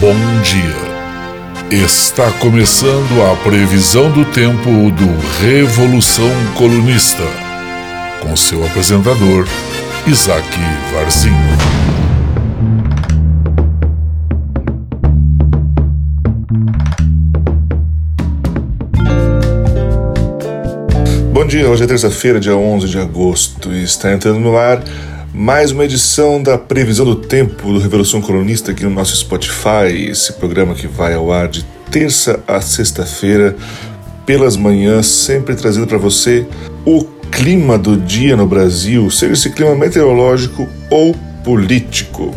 Bom dia. Está começando a previsão do tempo do Revolução Colunista, com seu apresentador, Isaac Varzinho. Bom dia, hoje é terça-feira, dia 11 de agosto, e está entrando no ar mais uma edição da Previsão do Tempo do Revolução Colonista aqui no nosso Spotify, esse programa que vai ao ar de terça a sexta-feira, pelas manhãs, sempre trazendo para você o clima do dia no Brasil, seja esse clima meteorológico ou político.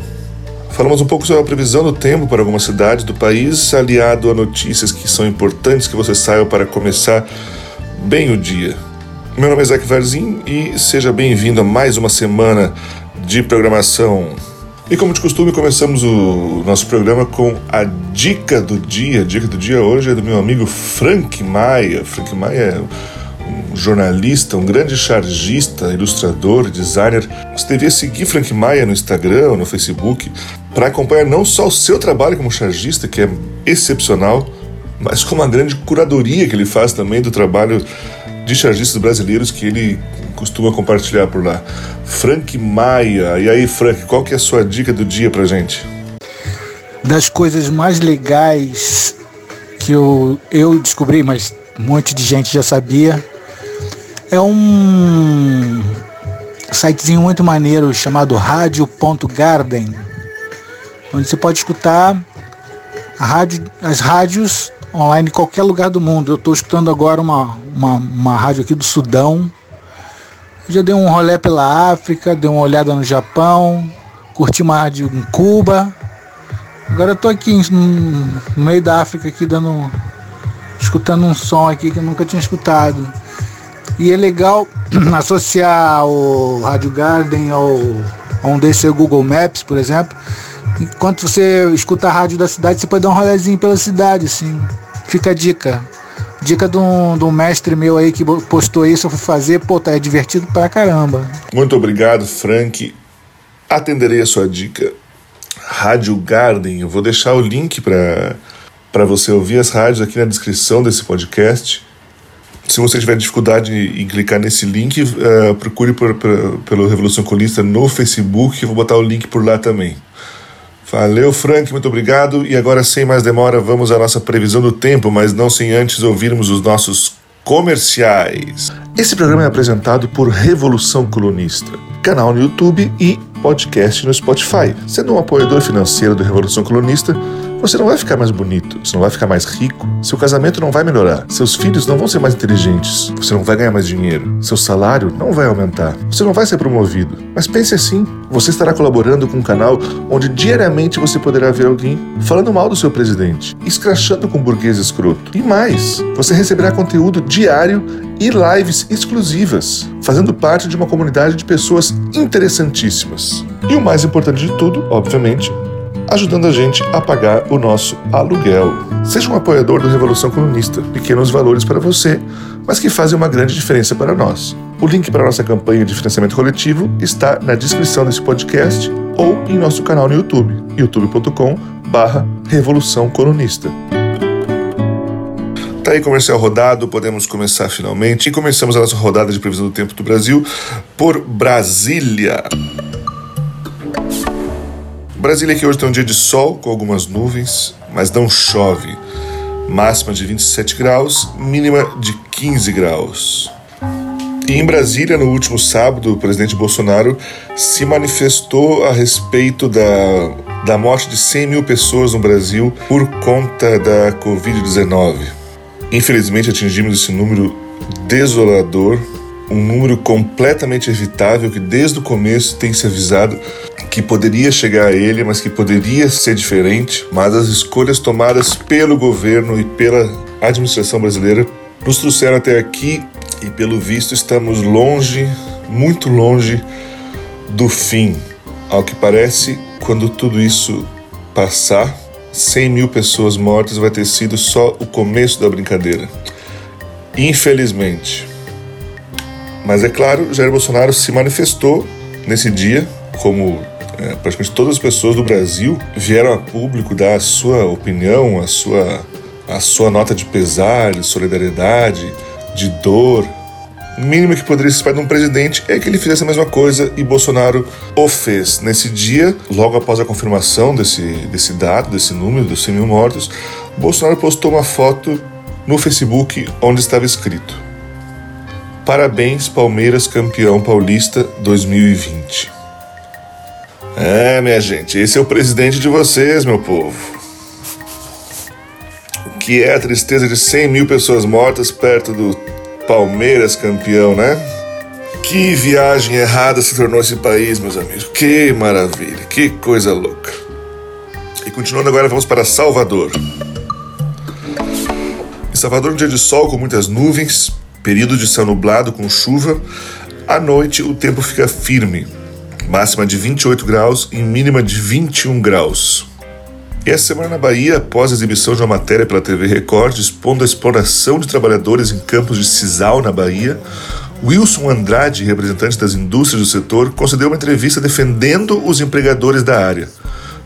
Falamos um pouco sobre a previsão do tempo para algumas cidades do país, aliado a notícias que são importantes que você saiba para começar bem o dia. Meu nome é Isaac Varzin e seja bem-vindo a mais uma semana de programação. E como de costume, começamos o nosso programa com a dica do dia. A dica do dia hoje é do meu amigo Frank Maia. Frank Maia é um jornalista, um grande chargista, ilustrador, designer. Você devia seguir Frank Maia no Instagram no Facebook para acompanhar não só o seu trabalho como chargista, que é excepcional, mas como a grande curadoria que ele faz também do trabalho de chargistas brasileiros que ele costuma compartilhar por lá. Frank Maia. E aí, Frank, qual que é a sua dica do dia pra gente? Das coisas mais legais que eu, eu descobri, mas um monte de gente já sabia, é um sitezinho muito maneiro chamado radio.garden, onde você pode escutar rádio, as rádios online em qualquer lugar do mundo. Eu estou escutando agora uma, uma, uma rádio aqui do Sudão. Eu já dei um rolé pela África, dei uma olhada no Japão, curti uma rádio em Cuba. Agora eu tô aqui no, meio da África aqui dando escutando um som aqui que eu nunca tinha escutado. E é legal associar o Rádio Garden ao, a um desses Google Maps, por exemplo. Enquanto você escuta a rádio da cidade, você pode dar um rolezinho pela cidade, assim. Fica a dica. Dica de um, de um mestre meu aí que postou isso, eu fui fazer, pô, tá é divertido pra caramba. Muito obrigado, Frank. Atenderei a sua dica. Rádio Garden, eu vou deixar o link para você ouvir as rádios aqui na descrição desse podcast. Se você tiver dificuldade em clicar nesse link, uh, procure por, por, pelo Revolução Colista no Facebook, eu vou botar o link por lá também. Valeu, Frank, muito obrigado. E agora, sem mais demora, vamos à nossa previsão do tempo, mas não sem antes ouvirmos os nossos comerciais. Esse programa é apresentado por Revolução Colunista, canal no YouTube e podcast no Spotify. Sendo um apoiador financeiro do Revolução Colunista, você não vai ficar mais bonito, você não vai ficar mais rico, seu casamento não vai melhorar, seus filhos não vão ser mais inteligentes, você não vai ganhar mais dinheiro, seu salário não vai aumentar, você não vai ser promovido. Mas pense assim: você estará colaborando com um canal onde diariamente você poderá ver alguém falando mal do seu presidente, escrachando com um burguês escroto. E mais, você receberá conteúdo diário e lives exclusivas, fazendo parte de uma comunidade de pessoas interessantíssimas. E o mais importante de tudo, obviamente, ajudando a gente a pagar o nosso aluguel. Seja um apoiador do Revolução Comunista, pequenos valores para você, mas que fazem uma grande diferença para nós. O link para a nossa campanha de financiamento coletivo está na descrição desse podcast ou em nosso canal no YouTube, youtube.com barra Revolução Colunista. Tá aí comercial rodado, podemos começar finalmente. E começamos a nossa rodada de previsão do tempo do Brasil por Brasília. Brasília que hoje tem um dia de sol com algumas nuvens, mas não chove. Máxima de 27 graus, mínima de 15 graus. E em Brasília, no último sábado, o presidente Bolsonaro se manifestou a respeito da, da morte de 100 mil pessoas no Brasil por conta da Covid-19. Infelizmente, atingimos esse número desolador, um número completamente evitável que desde o começo tem se avisado que poderia chegar a ele, mas que poderia ser diferente. Mas as escolhas tomadas pelo governo e pela administração brasileira nos trouxeram até aqui e, pelo visto, estamos longe, muito longe do fim. Ao que parece, quando tudo isso passar, 100 mil pessoas mortas vai ter sido só o começo da brincadeira. Infelizmente. Mas é claro, Jair Bolsonaro se manifestou nesse dia como É, praticamente todas as pessoas do Brasil vieram a público dar a sua opinião, a sua, a sua nota de pesar, de solidariedade, de dor. O mínimo que poderia se esperar de um presidente é que ele fizesse a mesma coisa e Bolsonaro o fez. Nesse dia, logo após a confirmação desse, desse dado, desse número dos 100 mil mortos, Bolsonaro postou uma foto no Facebook onde estava escrito: Parabéns, Palmeiras campeão paulista 2020. É, minha gente, esse é o presidente de vocês, meu povo. Que é a tristeza de 100 mil pessoas mortas perto do Palmeiras campeão, né? Que viagem errada se tornou esse país, meus amigos. Que maravilha, que coisa louca. E continuando agora, vamos para Salvador. Em Salvador, um dia de sol com muitas nuvens, período de céu nublado com chuva. À noite, o tempo fica firme máxima de 28 graus e mínima de 21 graus. E essa semana na Bahia, após a exibição de uma matéria pela TV Record expondo a exploração de trabalhadores em campos de sisal na Bahia, Wilson Andrade, representante das indústrias do setor, concedeu uma entrevista defendendo os empregadores da área.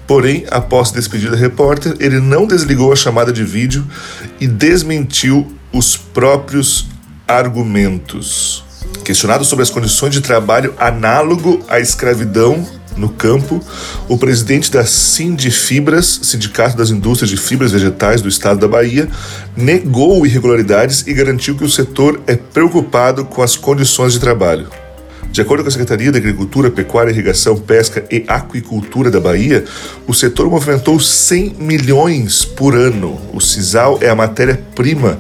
Porém, após despedir da repórter, ele não desligou a chamada de vídeo e desmentiu os próprios argumentos. Questionado sobre as condições de trabalho análogo à escravidão no campo, o presidente da Sindifibras, Sindicato das Indústrias de Fibras Vegetais do Estado da Bahia, negou irregularidades e garantiu que o setor é preocupado com as condições de trabalho. De acordo com a Secretaria da Agricultura, Pecuária, Irrigação, Pesca e Aquicultura da Bahia, o setor movimentou 100 milhões por ano. O sisal é a matéria-prima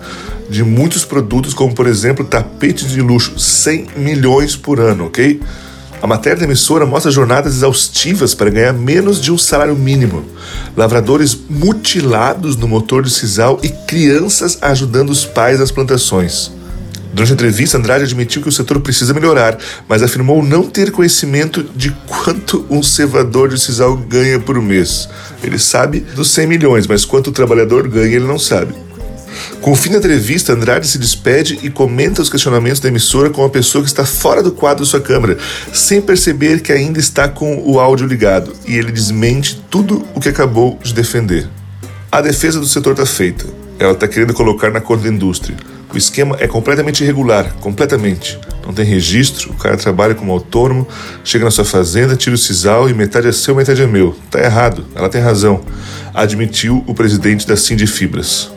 de muitos produtos, como por exemplo tapete de luxo, 100 milhões por ano, ok? A matéria da emissora mostra jornadas exaustivas para ganhar menos de um salário mínimo, lavradores mutilados no motor de sisal e crianças ajudando os pais nas plantações. Durante a entrevista, Andrade admitiu que o setor precisa melhorar, mas afirmou não ter conhecimento de quanto um cevador de sisal ganha por mês. Ele sabe dos 100 milhões, mas quanto o trabalhador ganha ele não sabe. Com o fim da entrevista, Andrade se despede e comenta os questionamentos da emissora com uma pessoa que está fora do quadro de sua câmera, sem perceber que ainda está com o áudio ligado, e ele desmente tudo o que acabou de defender. A defesa do setor está feita. Ela está querendo colocar na conta da indústria. O esquema é completamente irregular, completamente. Não tem registro, o cara trabalha como autônomo, chega na sua fazenda, tira o sisal e metade é seu, metade é meu. Tá errado, ela tem razão, admitiu o presidente da Sindifibras.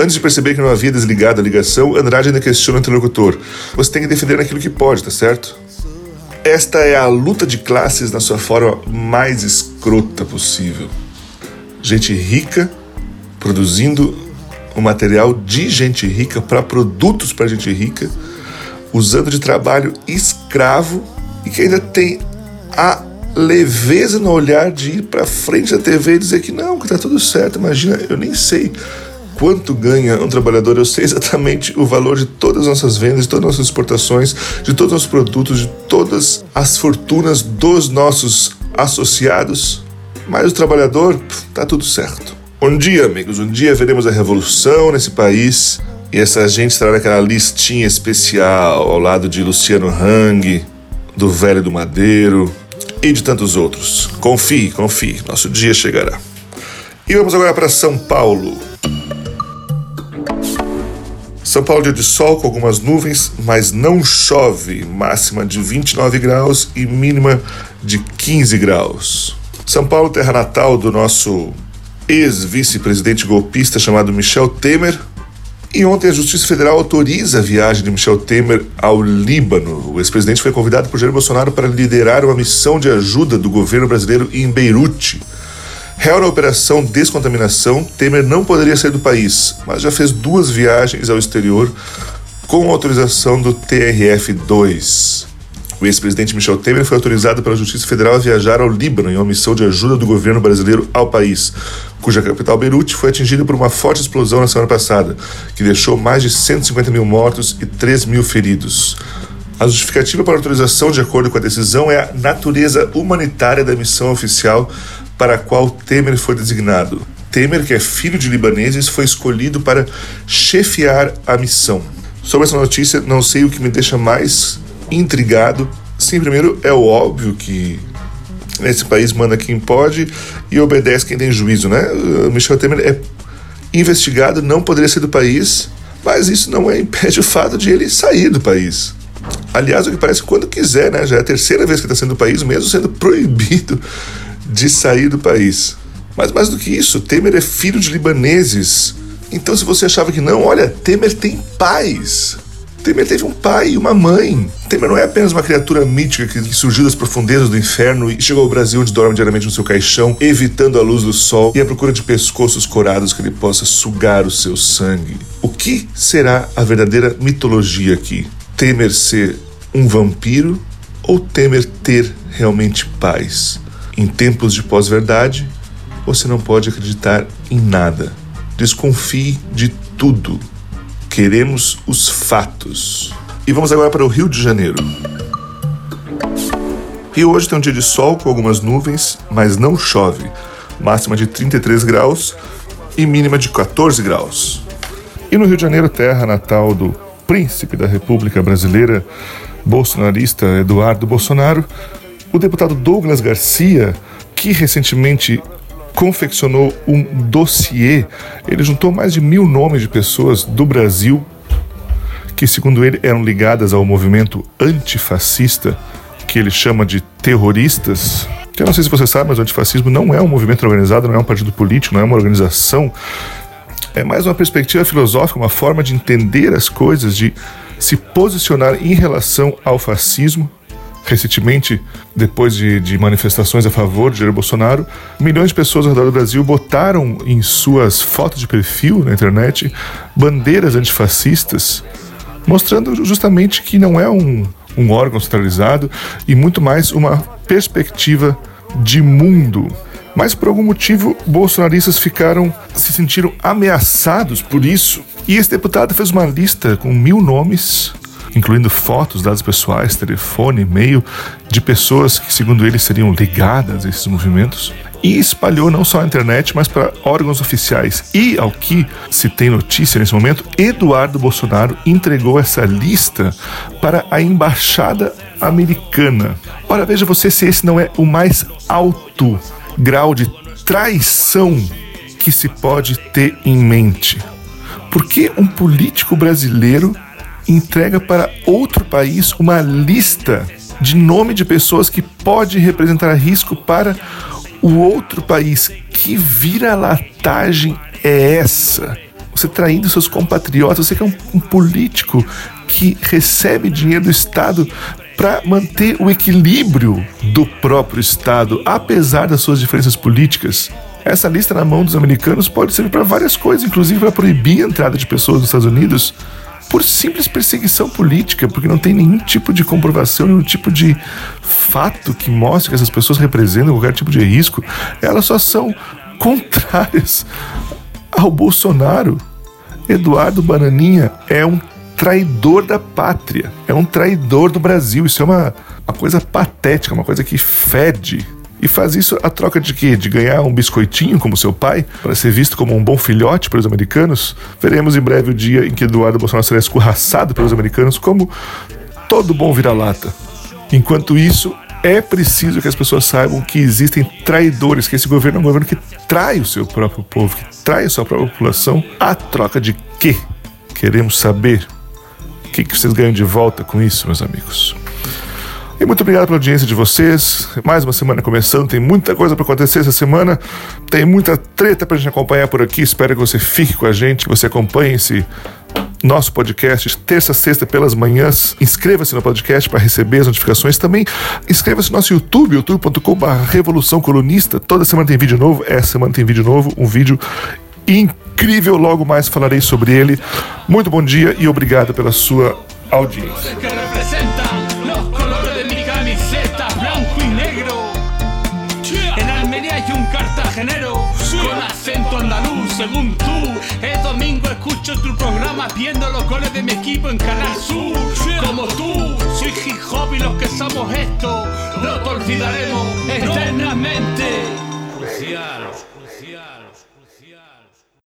Antes de perceber que não havia desligado a ligação, Andrade ainda questiona o interlocutor. Você tem que defender naquilo que pode, tá certo? Esta é a luta de classes na sua forma mais escrota possível. Gente rica produzindo o material de gente rica para produtos para gente rica, usando de trabalho escravo e que ainda tem a leveza no olhar de ir para frente da TV e dizer que não, que tá tudo certo. Imagina, eu nem sei quanto ganha um trabalhador, eu sei exatamente o valor de todas as nossas vendas, de todas as nossas exportações, de todos os produtos, de todas as fortunas dos nossos associados. Mas o trabalhador, tá tudo certo. Um dia, amigos, um dia veremos a revolução nesse país e essa gente estará naquela listinha especial ao lado de Luciano Hang, do Velho do Madeiro e de tantos outros. Confie, confie, nosso dia chegará. E vamos agora para São Paulo. São Paulo dia de sol com algumas nuvens, mas não chove. Máxima de 29 graus e mínima de 15 graus. São Paulo, terra natal do nosso ex-vice-presidente golpista chamado Michel Temer. E ontem a Justiça Federal autoriza a viagem de Michel Temer ao Líbano. O ex-presidente foi convidado por Jair Bolsonaro para liderar uma missão de ajuda do governo brasileiro em Beirute. Real na operação Descontaminação, Temer não poderia sair do país, mas já fez duas viagens ao exterior com autorização do TRF-2. O ex-presidente Michel Temer foi autorizado pela Justiça Federal a viajar ao Líbano em uma missão de ajuda do governo brasileiro ao país, cuja capital Beirute foi atingida por uma forte explosão na semana passada, que deixou mais de 150 mil mortos e 3 mil feridos. A justificativa para a autorização, de acordo com a decisão, é a natureza humanitária da missão oficial para a qual Temer foi designado. Temer, que é filho de libaneses, foi escolhido para chefiar a missão. Sobre essa notícia, não sei o que me deixa mais intrigado. Sim, primeiro é óbvio que Nesse país manda quem pode e obedece quem tem juízo, né? O Michel Temer é investigado, não poderia ser do país, mas isso não é impede o fato de ele sair do país. Aliás, o que parece quando quiser, né? Já é a terceira vez que está sendo do país, mesmo sendo proibido de sair do país. Mas mais do que isso, Temer é filho de libaneses. Então, se você achava que não, olha, Temer tem pais. Temer teve um pai e uma mãe. Temer não é apenas uma criatura mítica que surgiu das profundezas do inferno e chegou ao Brasil onde dorme diariamente no seu caixão, evitando a luz do sol e à procura de pescoços corados que ele possa sugar o seu sangue. O que será a verdadeira mitologia aqui? Temer ser um vampiro ou Temer ter realmente paz? Em tempos de pós-verdade, você não pode acreditar em nada. Desconfie de tudo. Queremos os fatos. E vamos agora para o Rio de Janeiro. Rio hoje tem um dia de sol com algumas nuvens, mas não chove. Máxima de 33 graus e mínima de 14 graus. E no Rio de Janeiro, terra natal do príncipe da República Brasileira, bolsonarista Eduardo Bolsonaro, o deputado Douglas Garcia, que recentemente confeccionou um dossiê. Ele juntou mais de mil nomes de pessoas do Brasil que, segundo ele, eram ligadas ao movimento antifascista, que ele chama de terroristas. Eu não sei se você sabe, mas o antifascismo não é um movimento organizado, não é um partido político, não é uma organização. É mais uma perspectiva filosófica, uma forma de entender as coisas, de se posicionar em relação ao fascismo Recentemente, depois de, de, manifestações a favor de Jair Bolsonaro, milhões de pessoas ao redor do Brasil botaram em suas fotos de perfil na internet bandeiras antifascistas, mostrando justamente que não é um, um órgão centralizado e muito mais uma perspectiva de mundo. Mas por algum motivo, bolsonaristas ficaram, se sentiram ameaçados por isso. E esse deputado fez uma lista com mil nomes incluindo fotos, dados pessoais, telefone, e-mail de pessoas que, segundo ele, seriam ligadas a esses movimentos. E espalhou não só na internet, mas para órgãos oficiais. E, ao que se tem notícia nesse momento, Eduardo Bolsonaro entregou essa lista para a embaixada americana. Ora, veja você se esse não é o mais alto grau de traição que se pode ter em mente. Por que um político brasileiro entrega para outro país uma lista de nome de pessoas que pode representar risco para o outro país. Que vira-latagem é essa? Você traindo seus compatriotas, você que é um, um político que recebe dinheiro do Estado para manter o equilíbrio do próprio Estado, apesar das suas diferenças políticas. Essa lista na mão dos americanos pode servir para várias coisas, inclusive para proibir a entrada de pessoas nos Estados Unidos por simples perseguição política, porque não tem nenhum tipo de comprovação, nenhum tipo de fato que mostre que essas pessoas representam qualquer tipo de risco. Elas só são contrárias ao Bolsonaro. Eduardo Bananinha é um traidor da pátria, é um traidor do Brasil. Isso é uma, uma coisa patética, uma coisa que fede e faz isso a troca de quê? De ganhar um biscoitinho como seu pai, para ser visto como um bom filhote para os americanos? Veremos em breve o dia em que Eduardo Bolsonaro será escorraçado pelos americanos como todo bom vira-lata. Enquanto isso, é preciso que as pessoas saibam que existem traidores, que esse governo é um governo que trai o seu próprio povo, que trai a sua própria população, a troca de quê? Queremos saber o que, que vocês ganham de volta com isso, meus amigos. E muito obrigado pela audiência de vocês. Mais uma semana começando, tem muita coisa para acontecer essa semana. Tem muita treta para gente acompanhar por aqui. Espero que você fique com a gente, que você acompanhe esse nosso podcast terça, sexta pelas manhãs. Inscreva-se no podcast para receber as notificações. Também inscreva-se no nosso YouTube, youtube.com.br Revolução Colunista. Toda semana tem vídeo novo. Essa semana tem vídeo novo, um vídeo incrível. Logo mais falarei sobre ele. Muito bom dia e obrigado pela sua audiência. Según tú. El domingo escucho tu programa viendo los goles de mi equipo en Canal Sur. Como tú, soy hip hop y los que somos esto, no te olvidaremos eternamente. Crucial, crucial.